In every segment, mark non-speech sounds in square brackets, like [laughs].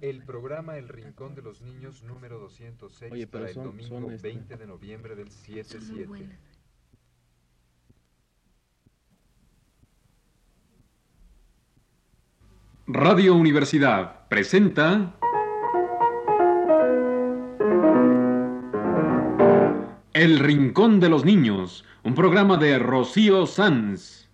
El programa El Rincón de los Niños número 206 Oye, para son- el domingo son, este- 20 de noviembre del 7-7. Radio Universidad presenta El Rincón de los Niños, un programa de Rocío Sanz.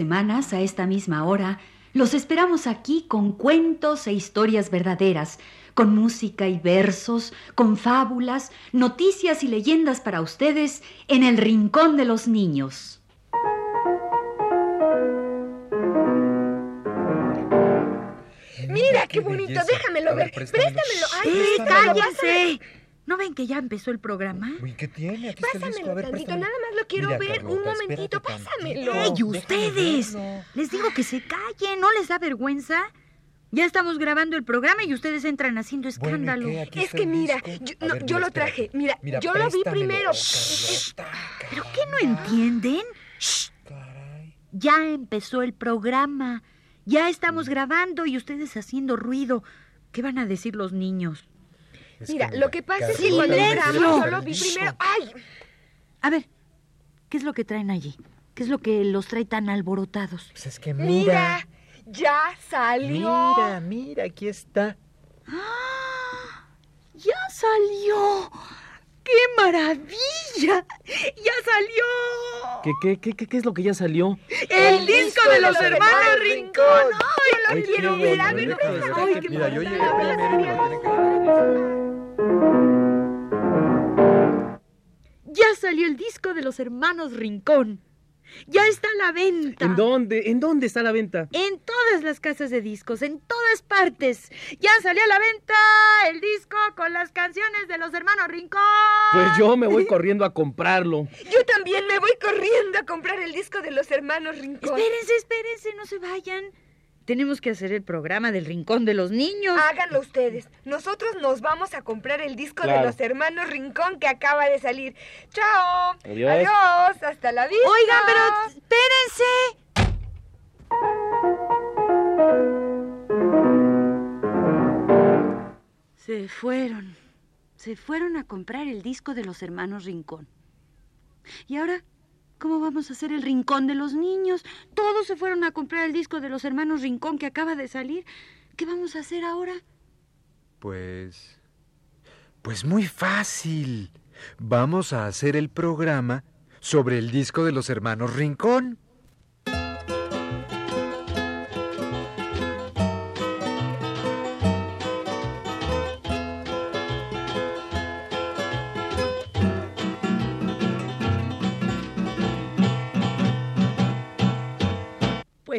Semanas, a esta misma hora, los esperamos aquí con cuentos e historias verdaderas, con música y versos, con fábulas, noticias y leyendas para ustedes en el Rincón de los Niños. Mira qué bonito, déjamelo ver, ver. préstamelo. Préstamelo. Ay, ¡Eh, préstamelo, cállense! ¿No ven que ya empezó el programa? Uy, ¿qué tiene? Aquí está el disco. A Pásamelo ver, tantito, nada más lo quiero Mira, ver. Un momentito, pásamelo. ¡Ey, ustedes! Les digo que se callen, ¿no les da vergüenza? Ya estamos grabando el programa y ustedes entran haciendo Bueno, ¿y escándalo. Es que mira, yo, A no, ver, yo mira, lo traje. Mira, Mira, yo lo vi primero. Carlota, ¿Pero qué no entienden? Shh, caray. ya empezó el programa. Ya estamos grabando y ustedes haciendo ruido. ¿Qué van a decir los niños? Es Mira, lo que pasa es que cuando entramos yo lo vi primero. ¡Ay! A ver, ¿qué es lo que traen allí? ¿Qué es lo que los trae tan alborotados? Pues es que Mira, mira. ya salió. Mira, mira, aquí está. ¡Ah! ¡Ya salió! ¡Qué maravilla! ¡Ya salió! ¿Qué, qué, qué, qué, qué es lo que ya salió? ¡El disco de los hermanos Rincón! Yo lo Ay, quiero ver. A ver. Ay, Mira, yo llegué primero salió el disco de los hermanos Rincón. Ya está a la venta. ¿En dónde? ¿En dónde está la venta? En todas las casas de discos, en todas partes. Ya salió a la venta el disco con las canciones de los hermanos Rincón. Pues yo me voy [laughs] corriendo a comprarlo. Yo también me voy corriendo a comprar el disco de los hermanos Rincón. Espérense, espérense, no se vayan. Tenemos que hacer el programa del Rincón de los Niños. Háganlo ustedes. Nosotros nos vamos a comprar el disco de los hermanos Rincón que acaba de salir. ¡Chao! Adiós. Adiós. Hasta la vista. Oigan, pero espérense. Se fueron. Se fueron a comprar el disco de los hermanos Rincón. ¿Y ahora cómo vamos a hacer el Rincón de los Niños? Todos se fueron a comprar el disco de los hermanos Rincón que acaba de salir. ¿Qué vamos a hacer ahora? Pues. Pues muy fácil. Vamos a hacer el programa sobre el disco de los hermanos Rincón.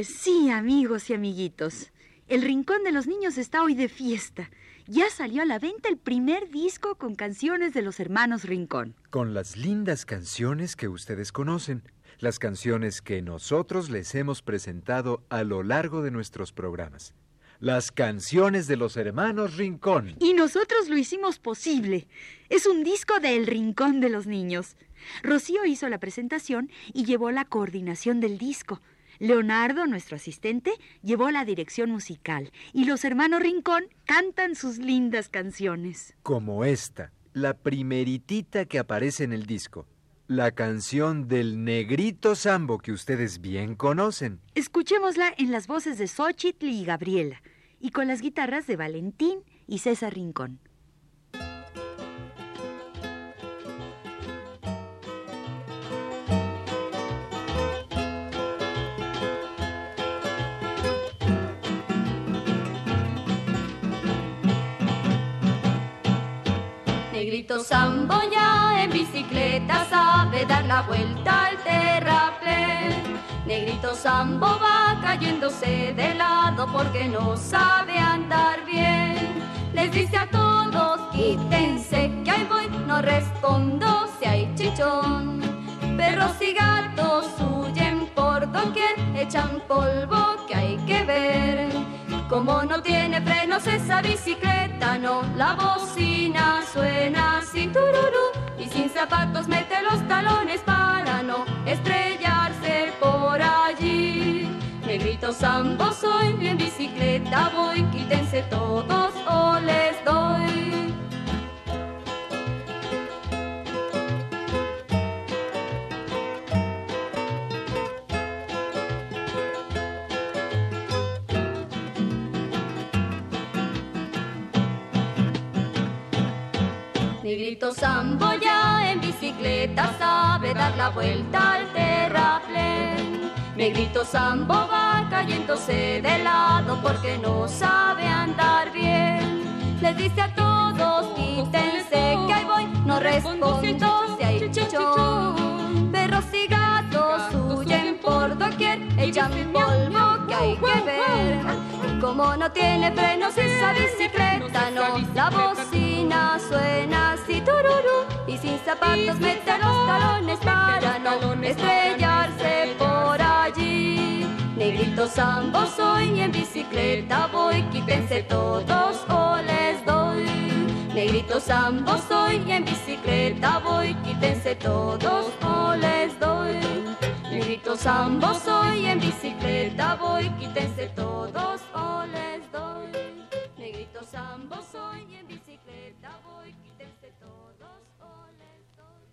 Pues sí, amigos y amiguitos. El Rincón de los Niños está hoy de fiesta. Ya salió a la venta el primer disco con canciones de los hermanos Rincón. Con las lindas canciones que ustedes conocen. Las canciones que nosotros les hemos presentado a lo largo de nuestros programas. Las canciones de los hermanos Rincón. Y nosotros lo hicimos posible. Es un disco de El Rincón de los Niños. Rocío hizo la presentación y llevó la coordinación del disco. Leonardo, nuestro asistente, llevó la dirección musical. Y los hermanos Rincón cantan sus lindas canciones. Como esta, la primeritita que aparece en el disco. La canción del negrito sambo que ustedes bien conocen. Escuchémosla en las voces de Xochitl y Gabriela, y con las guitarras de Valentín y César Rincón. Negrito Sambo ya en bicicleta sabe dar la vuelta al terraplén. Negrito Sambo va cayéndose de lado porque no sabe andar bien. Les dice a todos, quítense que ahí voy, no respondo si hay chichón. Perros y gatos doquier, echan polvo que hay que ver. Como no tiene frenos esa bicicleta, la bocina suena así tururú. Y sin zapatos mete los talones para no estrellarse por allí. Negrito sambo soy, en bicicleta voy, quítense todos Negrito Sambo ya en bicicleta sabe dar la vuelta al terraplén. Negrito Sambo va cayéndose de lado porque no sabe andar bien. Les dice a todos, quítense que ahí voy, no respondo si hay chichón. Perros y gatos huyen por doquier, echan polvo que hay que ver. Como no tiene frenos esa bicicleta, no, la bocina suena así tururú. Y sin zapatos mete los talones para no estrellarse por allí. Negrito sambo soy y en bicicleta voy, quítense todos o les doy. Negrito sambo soy y en bicicleta voy, quítense todos o les doy. Negrito sambo soy en bicicleta voy, quítense todos o les doy. Negrito sambo soy en bicicleta voy, quítense todos o les doy.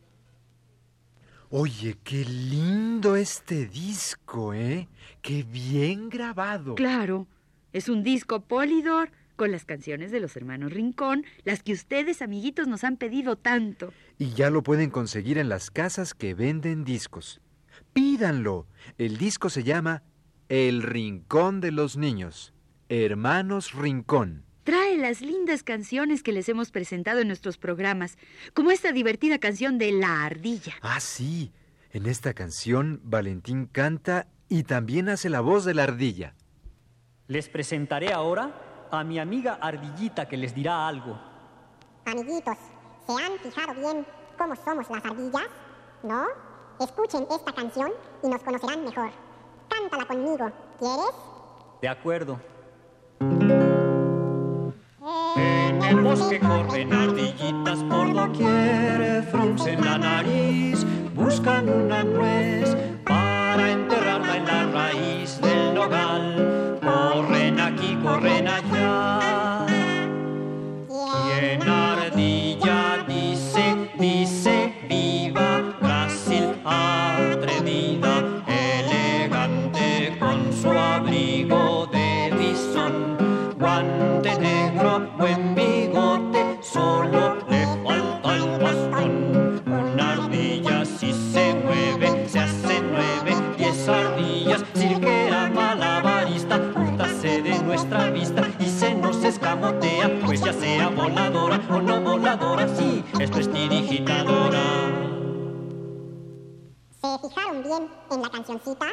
Oye, qué lindo este disco, ¿eh? Qué bien grabado. Claro, es un disco Polidor con las canciones de los hermanos Rincón, las que ustedes, amiguitos, nos han pedido tanto. Y ya lo pueden conseguir en las casas que venden discos. Pídanlo. El disco se llama El Rincón de los Niños. Hermanos Rincón. Trae las lindas canciones que les hemos presentado en nuestros programas, como esta divertida canción de La Ardilla. Ah, sí. En esta canción Valentín canta y también hace la voz de la ardilla. Les presentaré ahora a mi amiga Ardillita que les dirá algo. Amiguitos, ¿se han fijado bien cómo somos las ardillas? ¿No? Escuchen esta canción y nos conocerán mejor. Cántala conmigo, ¿quieres? De acuerdo. En el bosque corren ardillitas por doquier, fruncen la nariz, buscan una nuez para enterrarla en la raíz del nogal. Corren aquí, corren allá. Sí, esto es dirigitadora. ¿Se fijaron bien en la cancioncita?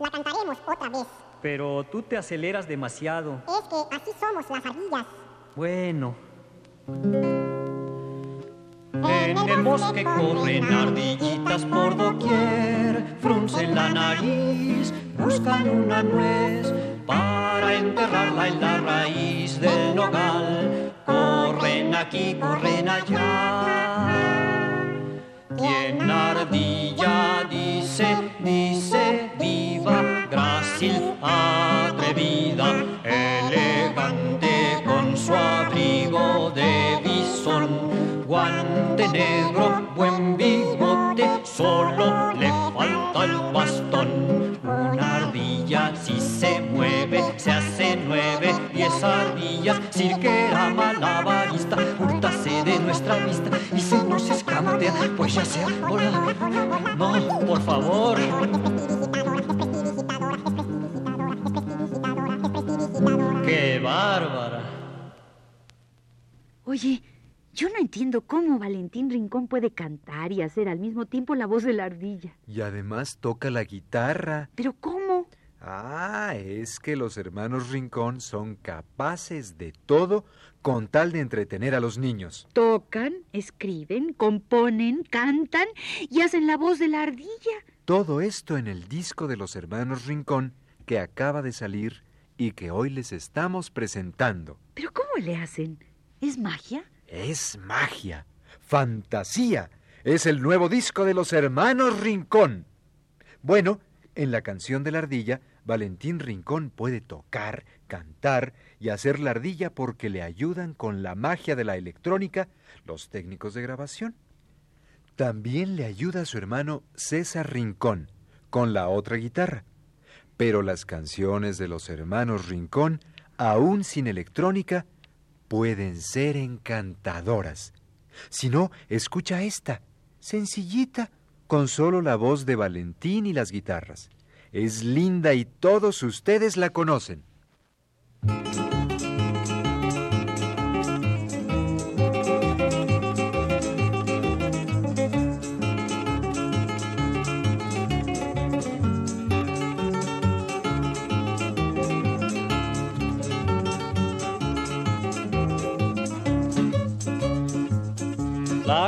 La cantaremos otra vez. Pero tú te aceleras demasiado. Es que así somos las ardillas. Bueno, En el bosque corren ardillitas por doquier, fruncen la nariz, buscan una nuez para enterrarla en la raíz del nogal. Aquí, corren allá. Quien ardilla dice, dice, viva, grácil, atrevida, elegante con su abrigo de bisón, guante negro, buen bigote, solo le falta el bastón. Se mueve, se hace nueve, diez ardillas, cirquera malabarista, húrtase de nuestra vista y se nos escamotea, pues ya sea volador. No, por favor. ¡Qué bárbara! Oye, yo no entiendo cómo Valentín Rincón puede cantar y hacer al mismo tiempo la voz de la ardilla. Y además toca la guitarra. ¿Pero cómo? Ah, es que los hermanos Rincón son capaces de todo con tal de entretener a los niños. Tocan, escriben, componen, cantan y hacen la voz de la ardilla. Todo esto en el disco de los hermanos Rincón que acaba de salir y que hoy les estamos presentando. ¿Pero cómo le hacen? ¿Es magia? Es magia, fantasía. Es el nuevo disco de los hermanos Rincón. Bueno, en la canción de la ardilla, Valentín Rincón puede tocar, cantar y hacer la ardilla porque le ayudan con la magia de la electrónica los técnicos de grabación. También le ayuda a su hermano César Rincón con la otra guitarra. Pero las canciones de los hermanos Rincón, aún sin electrónica, pueden ser encantadoras. Si no, escucha esta, sencillita, con solo la voz de Valentín y las guitarras. Es linda y todos ustedes la conocen.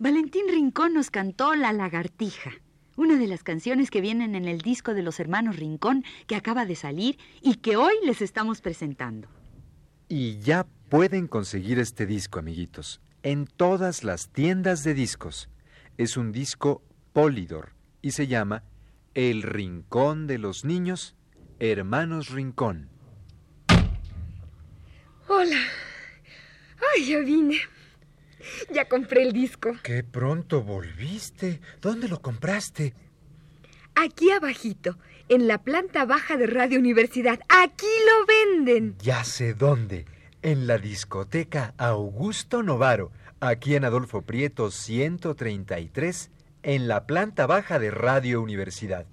Valentín Rincón nos cantó La Lagartija, una de las canciones que vienen en el disco de los hermanos Rincón que acaba de salir y que hoy les estamos presentando. Y ya pueden conseguir este disco, amiguitos, en todas las tiendas de discos. Es un disco Polydor y se llama El Rincón de los Niños, Hermanos Rincón. Hola. Ay, ya vine. [laughs] Ya compré el disco. Qué pronto volviste. ¿Dónde lo compraste? Aquí abajito, en la planta baja de Radio Universidad. Aquí lo venden. Ya sé dónde. En la discoteca Augusto Novaro, aquí en Adolfo Prieto 133, en la planta baja de Radio Universidad.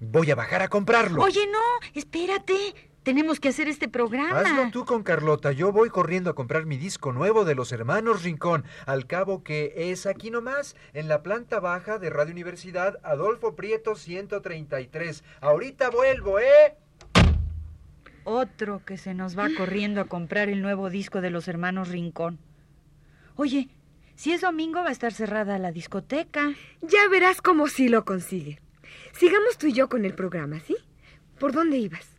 Voy a bajar a comprarlo. Oye, no, espérate. Tenemos que hacer este programa. Hazlo tú con Carlota. Yo voy corriendo a comprar mi disco nuevo de los hermanos Rincón. Al cabo que es aquí nomás, en la planta baja de Radio Universidad, Adolfo Prieto 133. Ahorita vuelvo, ¿eh? Otro que se nos va [gasps] corriendo a comprar el nuevo disco de los hermanos Rincón. Oye, si es domingo va a estar cerrada la discoteca. Ya verás cómo sí lo consigue. Sigamos tú y yo con el programa, ¿sí? ¿Por dónde ibas?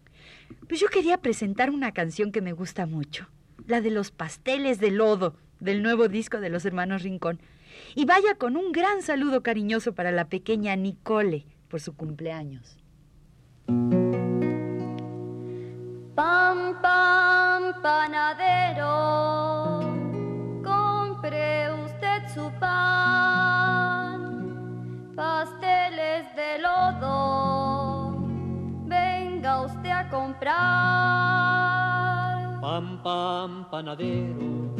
Pues yo quería presentar una canción que me gusta mucho, la de los pasteles de lodo, del nuevo disco de los hermanos Rincón. Y vaya con un gran saludo cariñoso para la pequeña Nicole por su cumpleaños. Pam, pam, panadero, compre usted su pan, pasteles de lodo, comprar. Pam, pam, panadero,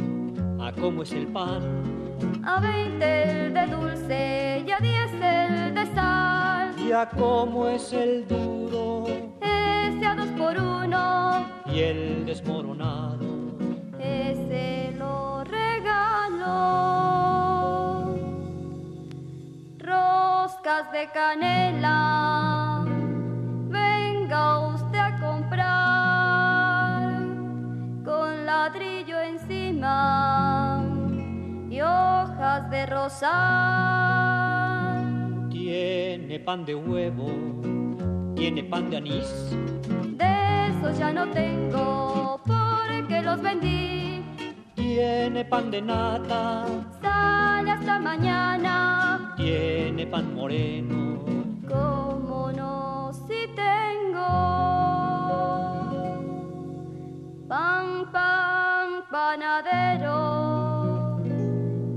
¿a cómo es el pan? A veinte el de dulce y a diez el de sal, ¿Y a cómo es el duro? ese a dos por uno, Y el desmoronado. ese lo regalo. Roscas de canela, y hojas de rosal. Tiene pan de huevo, tiene pan de anís. De esos ya no tengo porque los vendí. Tiene pan de nata, Sale hasta mañana. tiene pan moreno. ¿Cómo no si tengo? Pan, pan, panadero.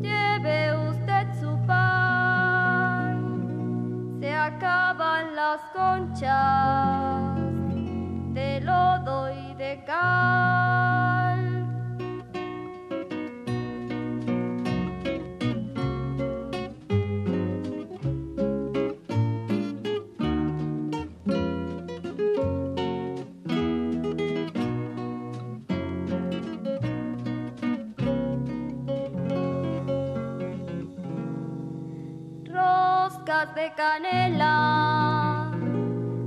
Lleve usted su pan. Se acaban las conchas de lodo y de cal. De canela.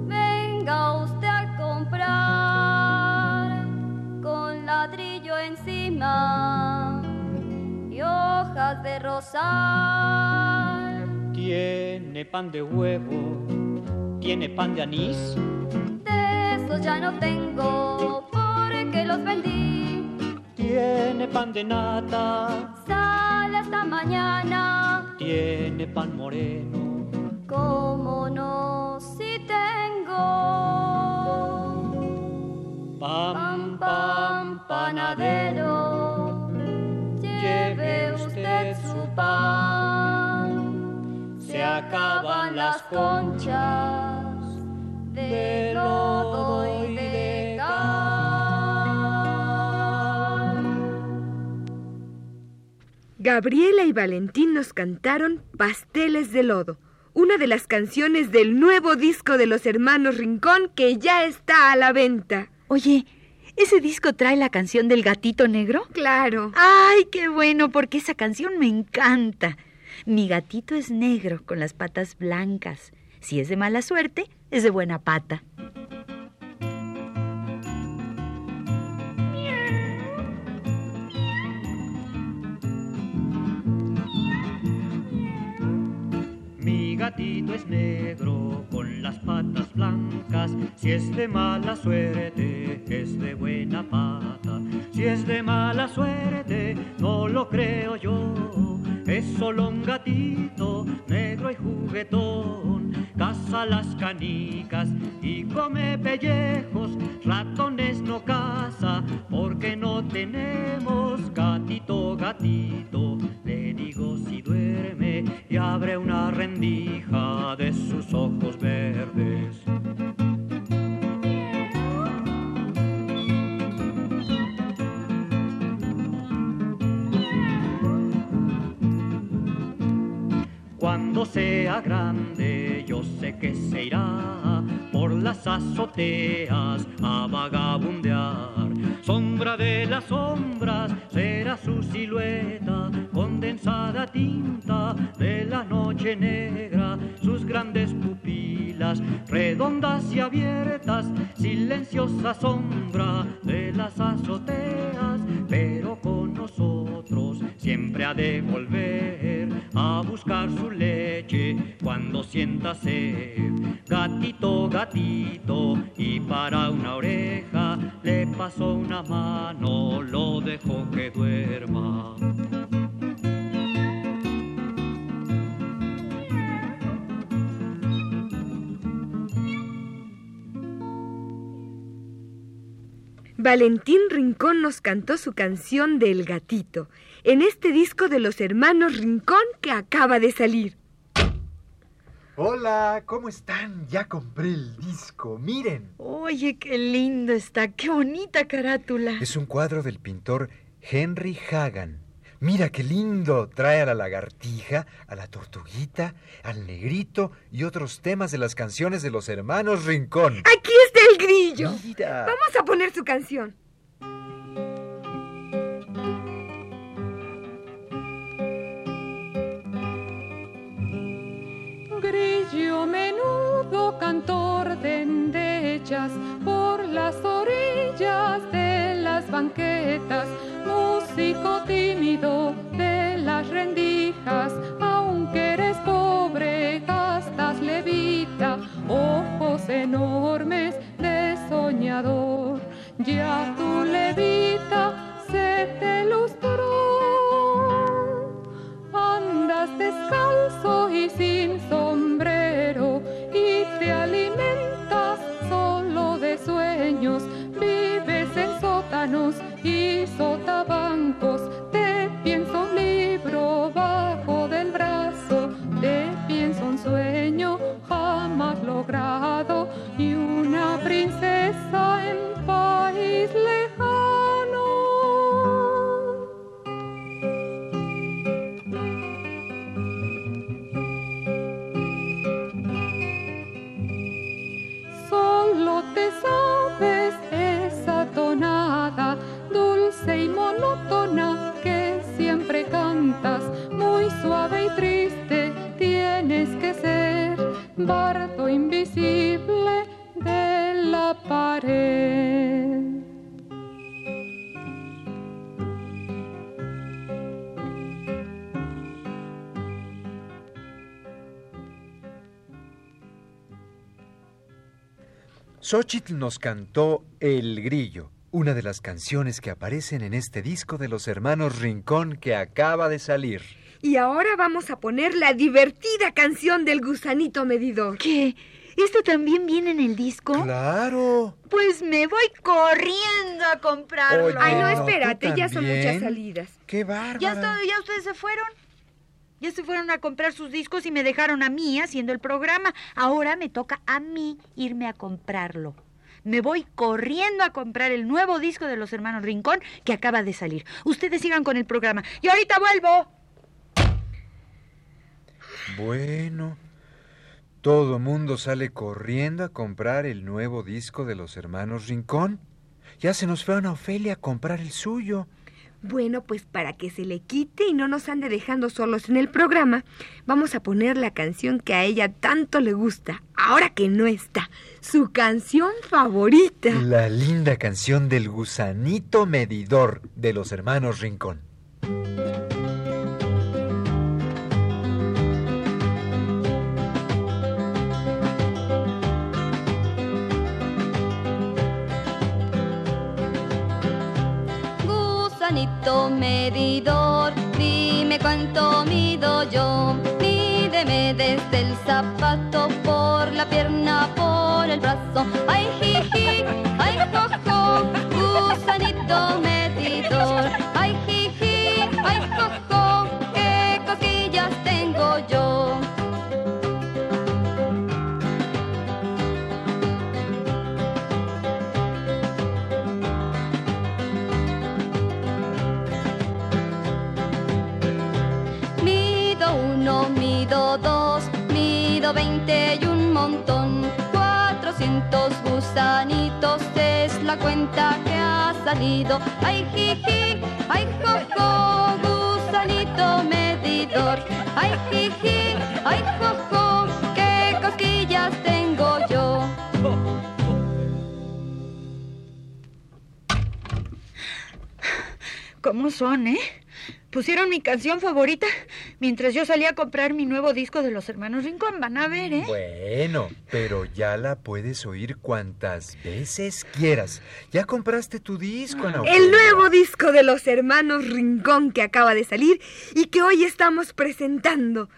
Venga usted a comprar con ladrillo encima y hojas de rosal. Tiene pan de huevo, tiene pan de anís. De esos ya no tengo porque los vendí. Tiene pan de nata, Sale hasta mañana. tiene pan moreno. ¿Cómo no si tengo? Pan, Pan, pan, panadero, lleve usted su pan. Se acaban las conchas de lodo y de cal. Gabriela y Valentín nos cantaron Pasteles de Lodo, una de las canciones del nuevo disco de los hermanos Rincón que ya está a la venta. Oye, ¿ese disco trae la canción del gatito negro? Claro. Ay, qué bueno, porque esa canción me encanta. Mi gatito es negro con las patas blancas. Si es de mala suerte, es de buena pata. Gatito es negro con las patas blancas. Si es de mala suerte, es de buena pata. Si es de mala suerte, no lo creo yo. Es solo un gatito negro y juguetón. Caza las canicas y come pellejos. Ratones no caza porque no tenemos gatito, gatito. Su leche cuando sienta sed. Gatito, gatito, y para una oreja le pasó una mano, lo dejó que duerma. Valentín Rincón nos cantó su canción del gatito en este disco de los hermanos Rincón que acaba de salir. Hola, ¿cómo están? Ya compré el disco, miren. Oye, qué lindo está, qué bonita carátula. Es un cuadro del pintor Henry Hagan. Mira qué lindo. Trae a la lagartija, a la tortuguita, al negrito y otros temas de las canciones de los hermanos Rincón. Aquí está el grillo. Mira. Vamos a poner su canción. Músico tímido de las rendijas, aunque eres pobre, gastas levitas vida, ojos enormes de soñador. Ya tu levita Xochitl nos cantó El Grillo, una de las canciones que aparecen en este disco de los hermanos Rincón que acaba de salir. Y ahora vamos a poner la divertida canción del gusanito medidor. ¿Qué? ¿Esto también viene en el disco? ¡Claro! Pues me voy corriendo a comprarlo. Oye, Ay, no, no, ¿tú espérate, ya son muchas salidas. ¡Qué bárbara! ¿Ya, ¿Ya ustedes se fueron? Ya se fueron a comprar sus discos y me dejaron a mí haciendo el programa. Ahora me toca a mí irme a comprarlo. Me voy corriendo a comprar el nuevo disco de los hermanos Rincón que acaba de salir. Ustedes sigan con el programa. Y ahorita vuelvo. Bueno, todo mundo sale corriendo a comprar el nuevo disco de los hermanos Rincón. Ya se nos fue Ana Ofelia a comprar el suyo. Bueno, pues para que se le quite y no nos ande dejando solos en el programa, vamos a poner la canción que a ella tanto le gusta, ahora que no está, su canción favorita. La linda canción del gusanito medidor de los hermanos Rincón. Zapato por la pierna, por el brazo. Ay, 120 y un montón, 400 gusanitos es la cuenta que ha salido. Ay, jiji, ay, jojo, gusanito medidor. Ay, jiji, ay, jojo, qué cosquillas tengo yo. ¿Cómo son, eh? Pusieron mi canción favorita mientras yo salía a comprar mi nuevo disco de los hermanos Rincón. Van a ver, ¿eh? Bueno, pero ya la puedes oír cuantas veces quieras. Ya compraste tu disco, Ana El nuevo disco de los hermanos Rincón que acaba de salir y que hoy estamos presentando.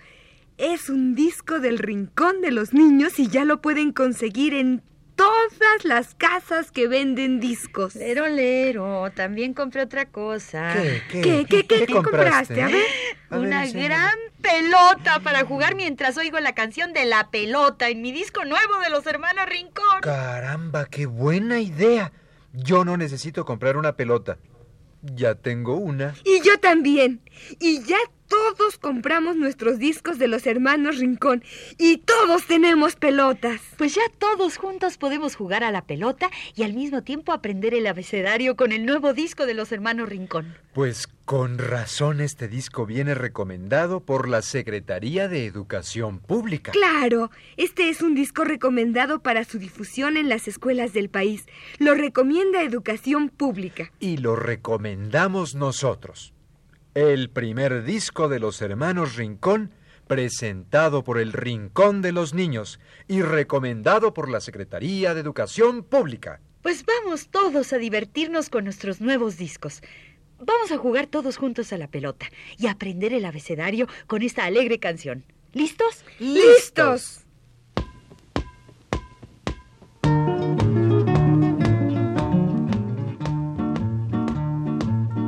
Es un disco del Rincón de los Niños y ya lo pueden conseguir en todas las casas que venden discos. Lero, lero, también compré otra cosa. ¿Qué, qué, ¿Qué, qué, qué, qué compraste? A ver. A ver, Una enséñame. gran pelota para jugar mientras oigo la canción de la pelota en mi disco nuevo de los hermanos Rincón. Caramba, qué buena idea. Yo no necesito comprar una pelota. Ya tengo una. Y yo también. Y ya todos compramos nuestros discos de los hermanos Rincón. Y todos tenemos pelotas. Pues ya todos juntos podemos jugar a la pelota y al mismo tiempo aprender el abecedario con el nuevo disco de los hermanos Rincón. Pues con razón este disco viene recomendado por la Secretaría de Educación Pública. Claro, este es un disco recomendado para su difusión en las escuelas del país. Lo recomienda Educación Pública. Y lo recomendamos nosotros. El primer disco de los hermanos Rincón presentado por el Rincón de los Niños y recomendado por la Secretaría de Educación Pública. Pues vamos todos a divertirnos con nuestros nuevos discos. Vamos a jugar todos juntos a la pelota y aprender el abecedario con esta alegre canción. ¿Listos? ¡Listos!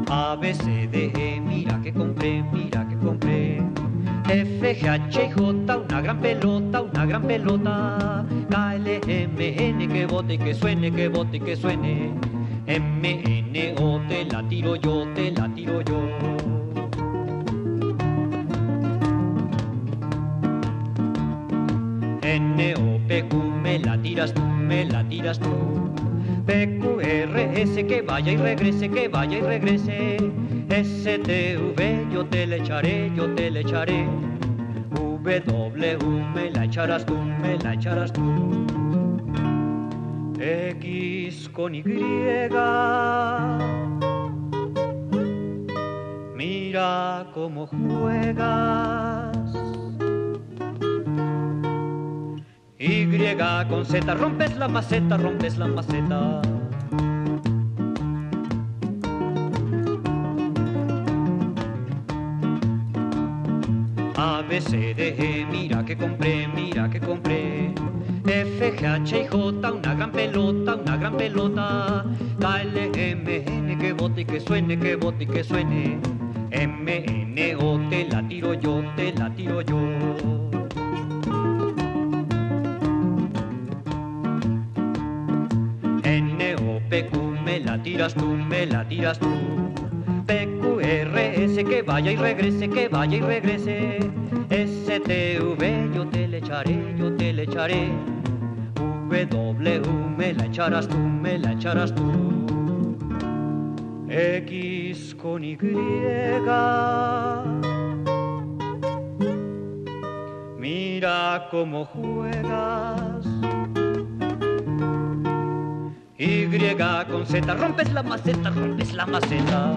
A, B, C, D, E, mira que mira que compré. F, G, H, I, J, una gran pelota, una gran pelota. K, L, M, N, que bote y que suene, que bote y que suene. M, N, O, te la tiro yo, te la tiro yo. N, O, P, Q, me la tiras tú, me la tiras tú. P, Q, R, S, que vaya y regrese, que vaya y regrese. S, T, V, yo te le echaré, yo te le echaré. W, me la echarás tú, me la echarás tú. X con Y. Mira cómo juegas. Y con Z, rompes la maceta, rompes la maceta. A, B, C, D, E, mira que compré, mira que compré. F, G, H, I, J, una gran pelota, una gran pelota. L, M, N, que bote y que suene, que bote y que suene. M, N, O, te la tiro yo, te la tiro yo. N, O, P, Q, me la tiras tú, me la tiras tú. P, Q, R, S, que vaya y regrese, que vaya y regrese. S, T, V, yo te le echaré, yo te le echaré. W, me la echarás tú, me la echarás tú. X con Y. Mira cómo juegas. Y con Z, rompes la maceta, rompes la maceta.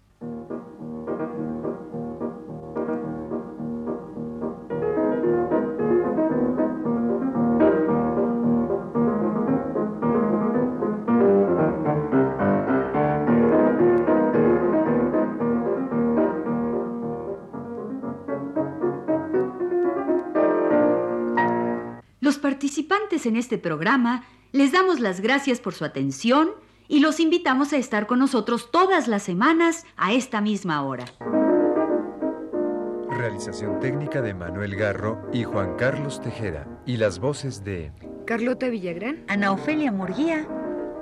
En este programa les damos las gracias por su atención y los invitamos a estar con nosotros todas las semanas a esta misma hora. Realización técnica de Manuel Garro y Juan Carlos Tejeda. Y las voces de Carlota Villagrán. Ana Ofelia Murguía.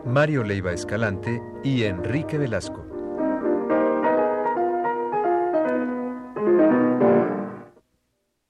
Mario Leiva Escalante y Enrique Velasco.